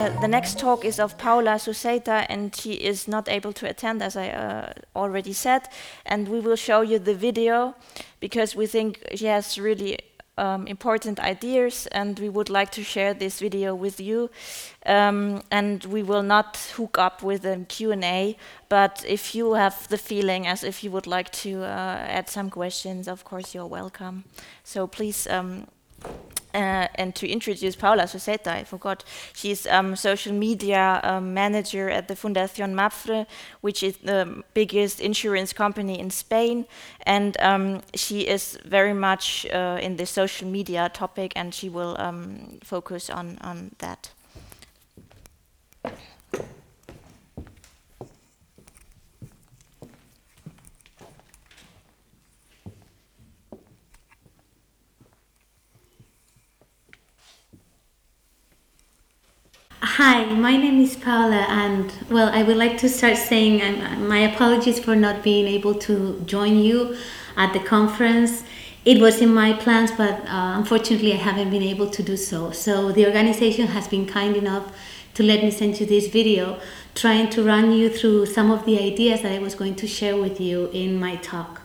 the next talk is of Paula Suseita, and she is not able to attend, as I uh, already said. And we will show you the video because we think she has really um, important ideas, and we would like to share this video with you. Um, and we will not hook up with a Q&A, but if you have the feeling as if you would like to uh, add some questions, of course you're welcome. So please um, uh, and to introduce Paula Suseita, I forgot. She's um, social media um, manager at the Fundación Mapfre, which is the biggest insurance company in Spain. And um, she is very much uh, in the social media topic, and she will um, focus on, on that. Hi, my name is Paula, and well, I would like to start saying um, my apologies for not being able to join you at the conference. It was in my plans, but uh, unfortunately, I haven't been able to do so. So, the organization has been kind enough to let me send you this video, trying to run you through some of the ideas that I was going to share with you in my talk.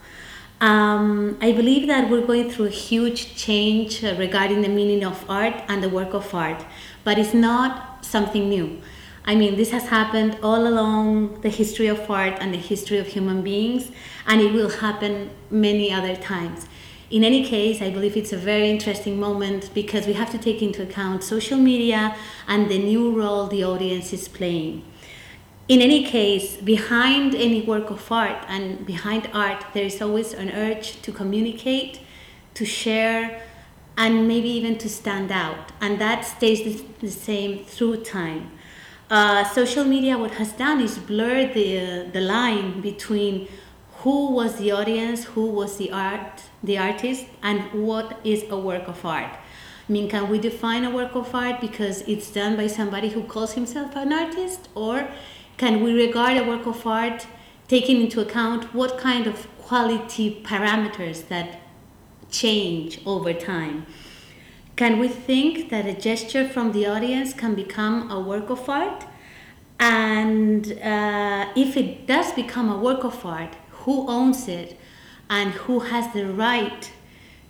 Um, I believe that we're going through a huge change uh, regarding the meaning of art and the work of art, but it's not something new. I mean, this has happened all along the history of art and the history of human beings, and it will happen many other times. In any case, I believe it's a very interesting moment because we have to take into account social media and the new role the audience is playing. In any case, behind any work of art and behind art, there is always an urge to communicate, to share, and maybe even to stand out. And that stays the, same through time. Uh, social media, what has done is blur the, uh, the line between who was the audience, who was the art, the artist, and what is a work of art. I mean, can we define a work of art because it's done by somebody who calls himself an artist? Or can we regard a work of art taking into account what kind of quality parameters that change over time. Can we think that a gesture from the audience can become a work of art? And uh, if it does become a work of art, who owns it and who has the right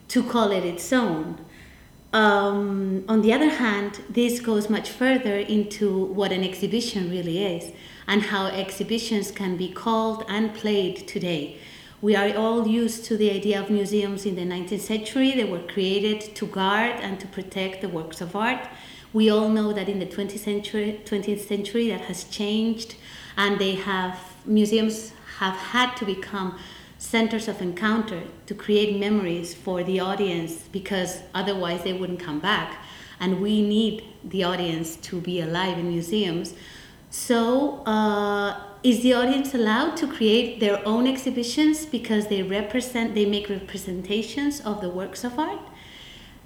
to call it its own? Um, on the other hand, this goes much further into what an exhibition really is and how exhibitions can be called and played today. We are all used to the idea of museums in the 19th century. They were created to guard and to protect the works of art. We all know that in the 20th century, 20th century that has changed, and they have museums have had to become centers of encounter to create memories for the audience because otherwise they wouldn't come back. And we need the audience to be alive in museums. So uh, is the audience allowed to create their own exhibitions because they represent they make representations of the works of art?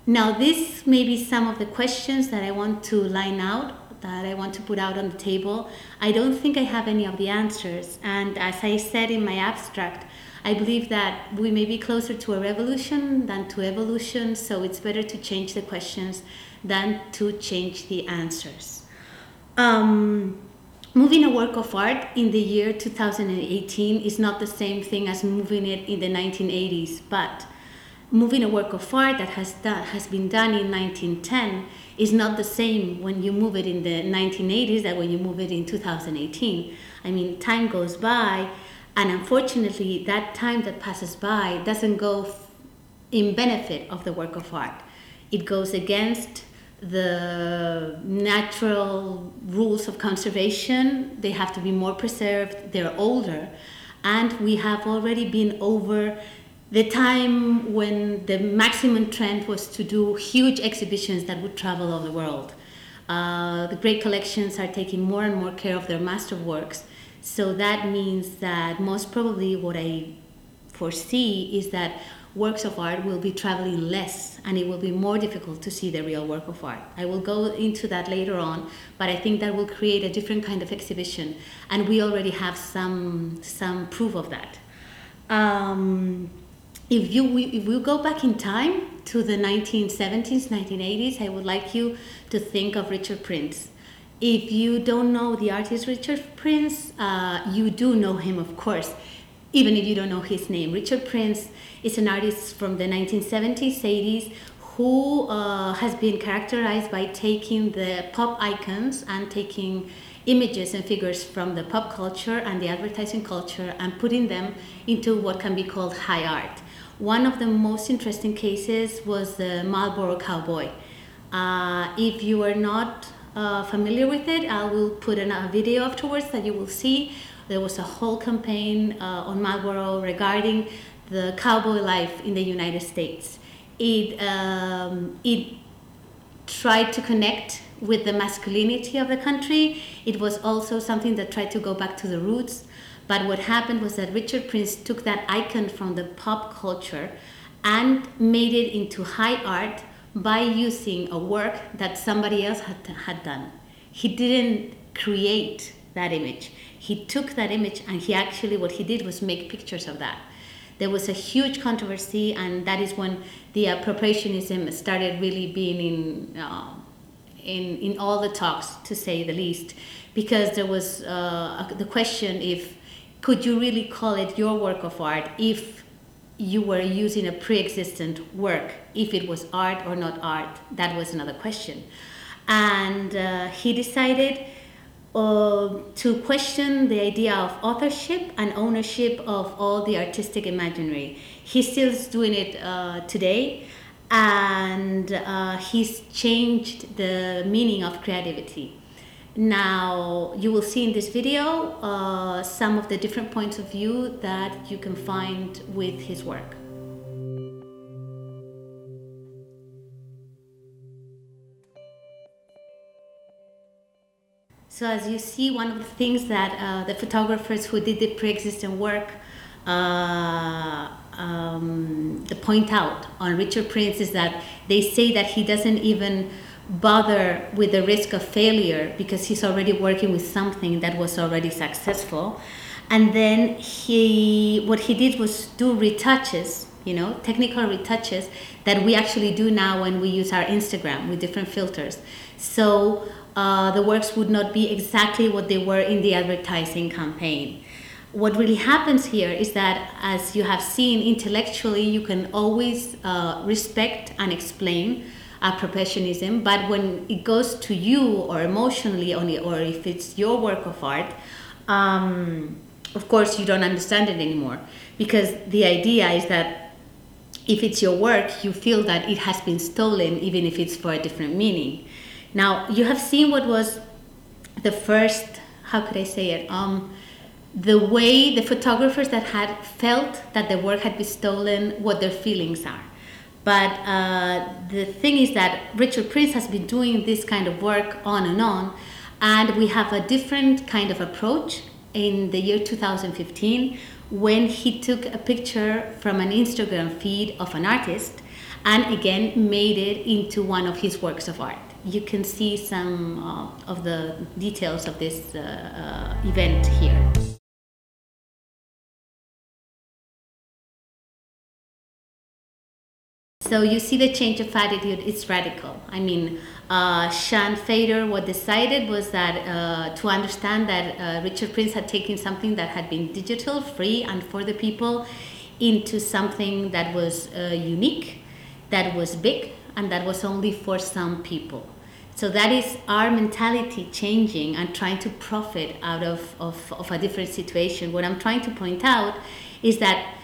Now this may be some of the questions that i want to line out that i want to put out on the table. I don't think i have any of the answers. And as i said in my abstract i believe that we may be closer to a revolution than to evolution so it's better to change the questions than to change the answers. Um, moving a work of art in the year 2018 is not the same thing as moving it in the 1980s, but moving a work of art that has, done, has been done in 1910 is not the same when you move it in the 1980s that when you move it in 2018. I mean, time goes by, and unfortunately, that time that passes by doesn't go in benefit of the work of art. It goes against the natural rules of conservation they have to be more preserved they're older. And we have already been over the time when the maximum trend was to do huge exhibitions that would travel all the world. Uh, the great collections are taking more and more care of their masterworks. So that means that most probably what i foresee is that works of art will be traveling less and it will be more difficult to see the real work of art. I will go into that later on, but I think that will create a different kind of exhibition and we already have some some proof of that. Um, if you if we go back in time to the 1970s, 1980s, I would like you to think of Richard Prince. if you don't know the artist Richard Prince, uh, you do know him, of course, even if you don't know his name. Richard Prince is an artist from the 1970s, 80s, who uh, has been characterized by taking the pop icons and taking images and figures from the pop culture and the advertising culture and putting them into what can be called high art. One of the most interesting cases was the Marlboro Cowboy. Uh, if you are not uh, familiar with it, I will put in a video afterwards that you will see. There was a whole campaign uh, on Marlboro regarding the cowboy life in the United States. It, um, it tried to connect with the masculinity of the country. It was also something that tried to go back to the roots. But what happened was that Richard Prince took that icon from the pop culture and made it into high art by using a work that somebody else had, had done. He didn't create that image. He took that image and he actually, what he did was make pictures of that. There was a huge controversy, and that is when the appropriationism started really being in, uh, in, in all the talks, to say the least, because there was uh, the question if could you really call it your work of art if you were using a pre-existent work if it was art or not art that was another question and uh, he decided uh, to question the idea of authorship and ownership of all the artistic imaginary he still is doing it uh, today and uh, he's changed the meaning of creativity now, you will see in this video uh, some of the different points of view that you can find with his work. So as you see, one of the things that uh, the photographers who did the pre-existing work uh, um, point out on Richard Prince is that they say that he doesn't even bother with the risk of failure because he's already working with something that was already successful. And then he what he did was do retouches you know technical retouches that we actually do now when we use our instagram with different filters. So uh, the works would not be exactly what they were in the advertising campaign what really happens here is that as you have seen intellectually you can always uh, respect and explain appropriationism, but when it goes to you or emotionally, only, or if it's your work of art, um, of course you don't understand it anymore because the idea is that if it's your work, you feel that it has been stolen, even if it's for a different meaning. Now you have seen what was the first, how could I say it? Um, the way the photographers that had felt that the work had been stolen, what their feelings are. But uh, the thing is that Richard Prince has been doing this kind of work on and on, and we have a different kind of approach in the year 2015 when he took a picture from an Instagram feed of an artist and again made it into one of his works of art. You can see some uh, of the details of this uh, uh event here. So you see the change of attitude, it's radical. I mean, uh, Sean Fader, what decided was that uh, to understand that uh, Richard Prince had taken something that had been digital, free, and for the people into something that was uh, unique, that was big, and that was only for some people. So that is our mentality changing and trying to profit out of, of, of a different situation. What I'm trying to point out is that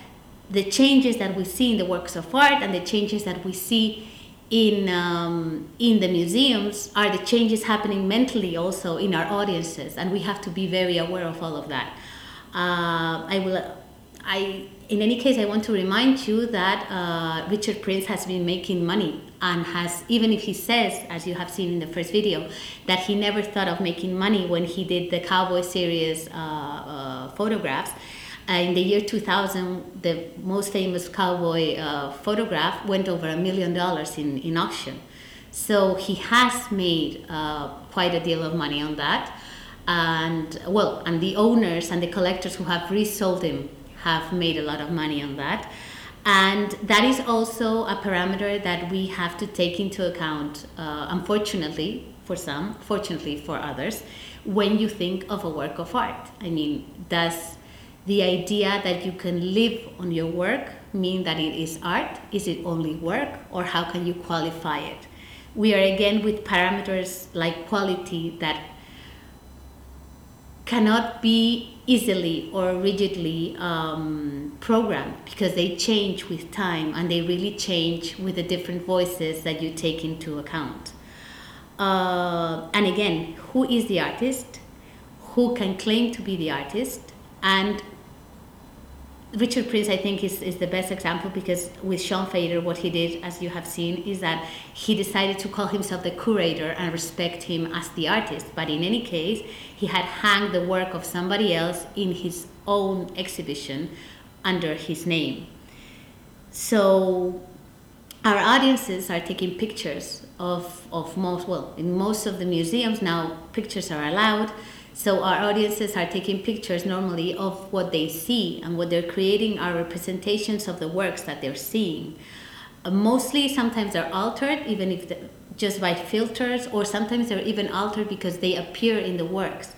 the changes that we see in the works of art and the changes that we see in um, in the museums are the changes happening mentally also in our audiences, and we have to be very aware of all of that. Uh, I will. I, in any case, I want to remind you that uh, Richard Prince has been making money and has, even if he says, as you have seen in the first video, that he never thought of making money when he did the Cowboy series uh, uh photographs uh, in the year 2000, the most famous cowboy uh, photograph went over a million dollars in, in auction. So he has made uh, quite a deal of money on that. And well, and the owners and the collectors who have resold him have made a lot of money on that. And that is also a parameter that we have to take into account, uh, unfortunately, for some, fortunately for others, when you think of a work of art. I mean, does the idea that you can live on your work mean that it is art? Is it only work? Or how can you qualify it? We are again with parameters like quality that cannot be easily or rigidly um, programmed because they change with time and they really change with the different voices that you take into account. Uh, and again, who is the artist? Who can claim to be the artist? And Richard Prince, I think, is, is the best example because with Sean Fader, what he did, as you have seen, is that he decided to call himself the curator and respect him as the artist. But in any case, he had hung the work of somebody else in his own exhibition under his name. So our audiences are taking pictures of, of most, well, in most of the museums now, pictures are allowed so our audiences are taking pictures normally of what they see, and what they're creating are representations of the works that they're seeing. Uh, mostly, sometimes they're altered, even if the, just by filters, or sometimes they're even altered because they appear in the works.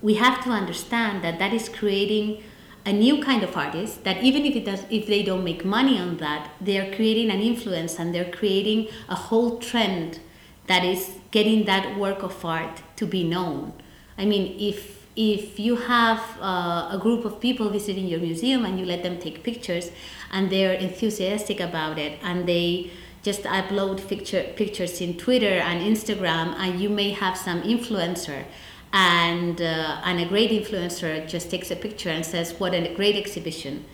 We have to understand that that is creating a new kind of artist that even if it does if they don't make money on that they are creating an influence and they're creating a whole trend that is getting that work of art to be known I mean, if if you have uh, a group of people visiting your museum and you let them take pictures and they're enthusiastic about it and they just upload picture, pictures in Twitter and Instagram and you may have some influencer and uh, and a great influencer just takes a picture and says what a great exhibition.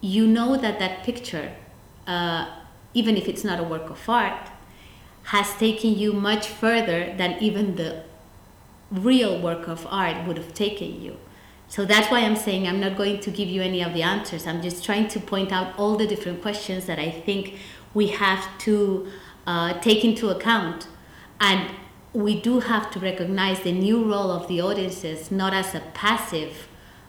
You know that that picture uh, even if it's not a work of art has taken you much further than even the real work of art would have taken you. So that's why I'm saying I'm not going to give you any of the answers. I'm just trying to point out all the different questions that I think we have to uh, take into account. And we do have to recognize the new role of the audiences not as a passive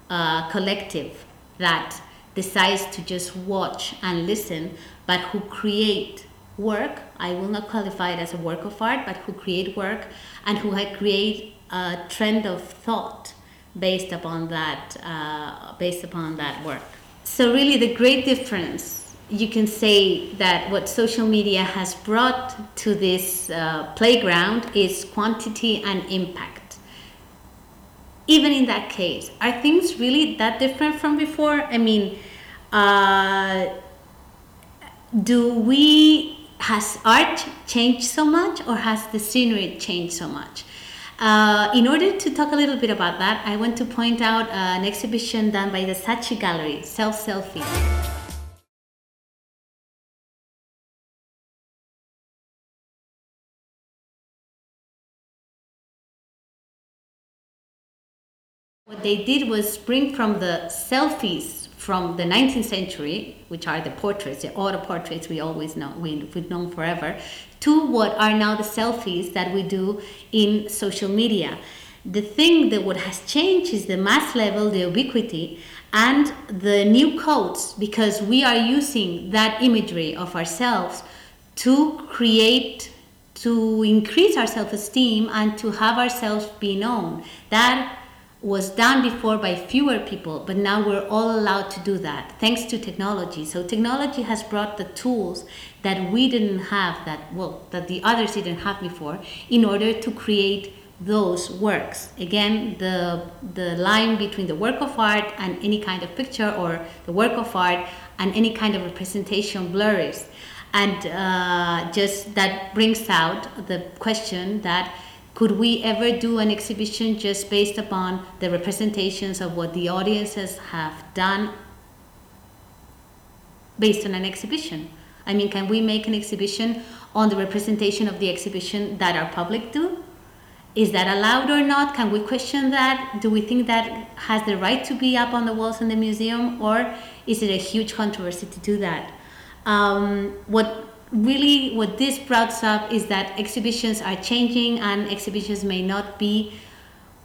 uh, collective that decides to just watch and listen, but who create work. I will not qualify it as a work of art, but who create work and who create a trend of thought based upon that uh, based upon that work. So really, the great difference you can say that what social media has brought to this uh, playground is quantity and impact. Even in that case, are things really that different from before? I mean, uh, do we has art changed so much, or has the scenery changed so much? Uh, in order to talk a little bit about that, I want to point out uh, an exhibition done by the Saatchi Gallery, Self Selfie. What they did was bring from the selfies from the 19th century, which are the portraits, the auto portraits we always know, we, we've known forever, to what are now the selfies that we do in social media. The thing that what has changed is the mass level, the ubiquity, and the new codes, because we are using that imagery of ourselves to create to increase our self-esteem and to have ourselves be known that was done before by fewer people, but now we're all allowed to do that thanks to technology. So technology has brought the tools that we didn't have that well that the others didn't have before in order to create those works. Again, the the line between the work of art and any kind of picture or the work of art and any kind of representation blurs. And uh, just that brings out the question that could we ever do an exhibition just based upon the representations of what the audiences have done based on an exhibition? I mean, can we make an exhibition on the representation of the exhibition that our public do? Is that allowed or not? Can we question that? Do we think that has the right to be up on the walls in the museum, or is it a huge controversy to do that? Um, what really what this brought up is that exhibitions are changing and exhibitions may not be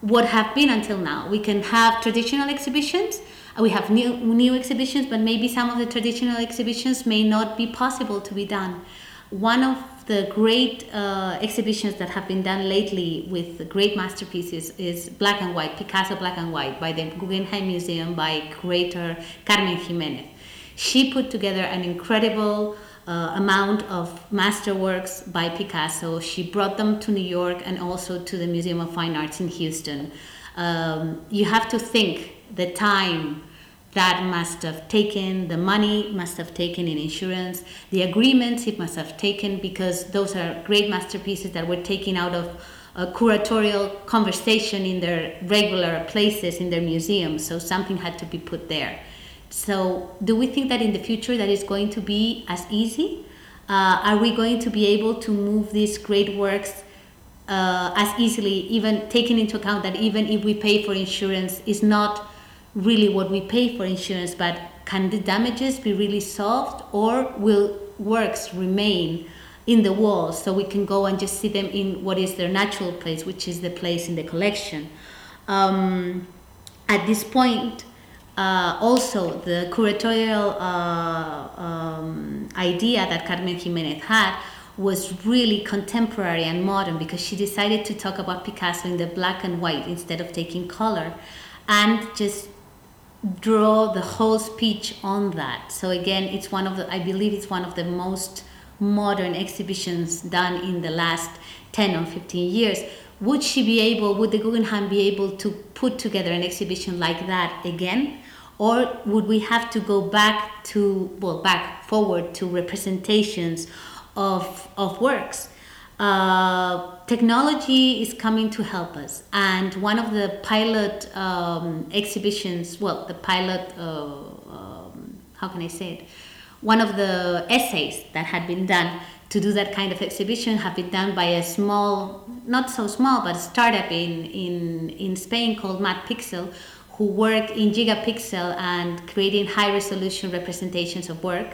what have been until now. We can have traditional exhibitions, uh, we have new, new exhibitions, but maybe some of the traditional exhibitions may not be possible to be done. one of the great uh, exhibitions that have been done lately with great masterpieces is Black and White, Picasso Black and White by the Guggenheim Museum by curator Carmen Giménez. She put together an incredible uh, amount of masterworks by Picasso. She brought them to New York and also to the Museum of Fine Arts in Houston. Um, you have to think the time that must have taken, the money must have taken in insurance, the agreements it must have taken, because those are great masterpieces that were taken out of a curatorial conversation in their regular places in their museums. So something had to be put there. So, do we think that in the future that is going to be as easy? Uh, are we going to be able to move these great works uh, as easily, even taking into account that even if we pay for insurance, is not really what we pay for insurance, but can the damages be really solved or will works remain in the walls so we can go and just see them in what is their natural place, which is the place in the collection? Um, at this point, uh, also the curatorial uh, um, idea that Carmen Giménez had was really contemporary and modern because she decided to talk about Picasso in the black and white instead of taking color and just draw the whole speech on that. So again, it's one of the I believe it's one of the most modern exhibitions done in the last 10 or 15 years. Would she be able, would the Guggenheim be able to put together an exhibition like that again? Or would we have to go back to, well, back forward to representations of, of works? Uh, technology is coming to help us. And one of the pilot um, exhibitions, well, the pilot, uh, um, how can I say it? One of the essays that had been done to do that kind of exhibition have been done by a small, not so small, but a startup in, in, in Spain called MadPixel, who work in gigapixel and creating high resolution representations of work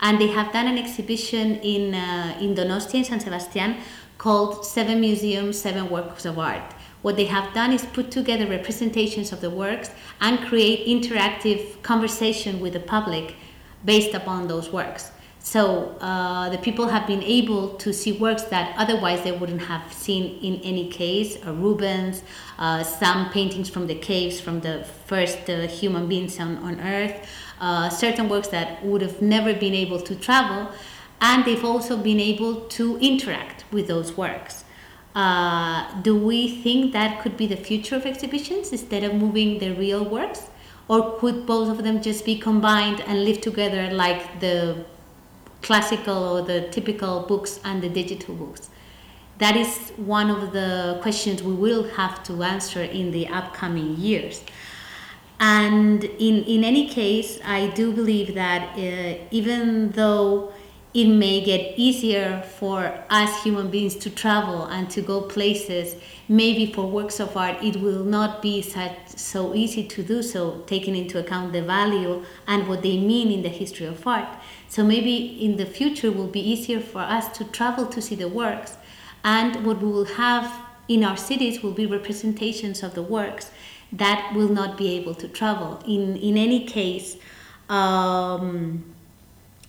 and they have done an exhibition in uh, in Donostia in San Sebastian called Seven Museums, Seven Works of Art. What they have done is put together representations of the works and create interactive conversation with the public based upon those works. So uh, the people have been able to see works that otherwise they wouldn't have seen in any case. Uh, Rubens, uh, some paintings from the caves from the first uh, human beings on, on Earth, uh, certain works that would have never been able to travel, and they've also been able to interact with those works. Uh, do we think that could be the future of exhibitions instead of moving the real works? Or could both of them just be combined and live together like the classical or the typical books and the digital books? That is one of the questions we will have to answer in the upcoming years. And in, in any case, I do believe that uh, even though it may get easier for us human beings to travel and to go places, maybe for works of art, it will not be such, so easy to do so, taking into account the value and what they mean in the history of art. So maybe in the future it will be easier for us to travel to see the works, and what we will have in our cities will be representations of the works that will not be able to travel. In, in any case, um,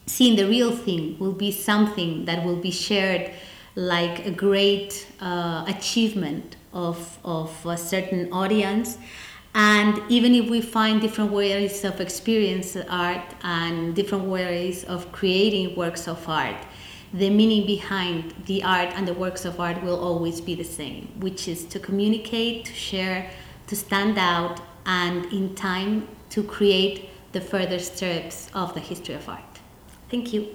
seeing the real thing will be something that will be shared like a great uh, achievement of, of a certain audience. And even if we find different ways of experience art and different ways of creating works of art, the meaning behind the art and the works of art will always be the same, which is to communicate, to share, to stand out and in time to create the further steps of the history of art. Thank you.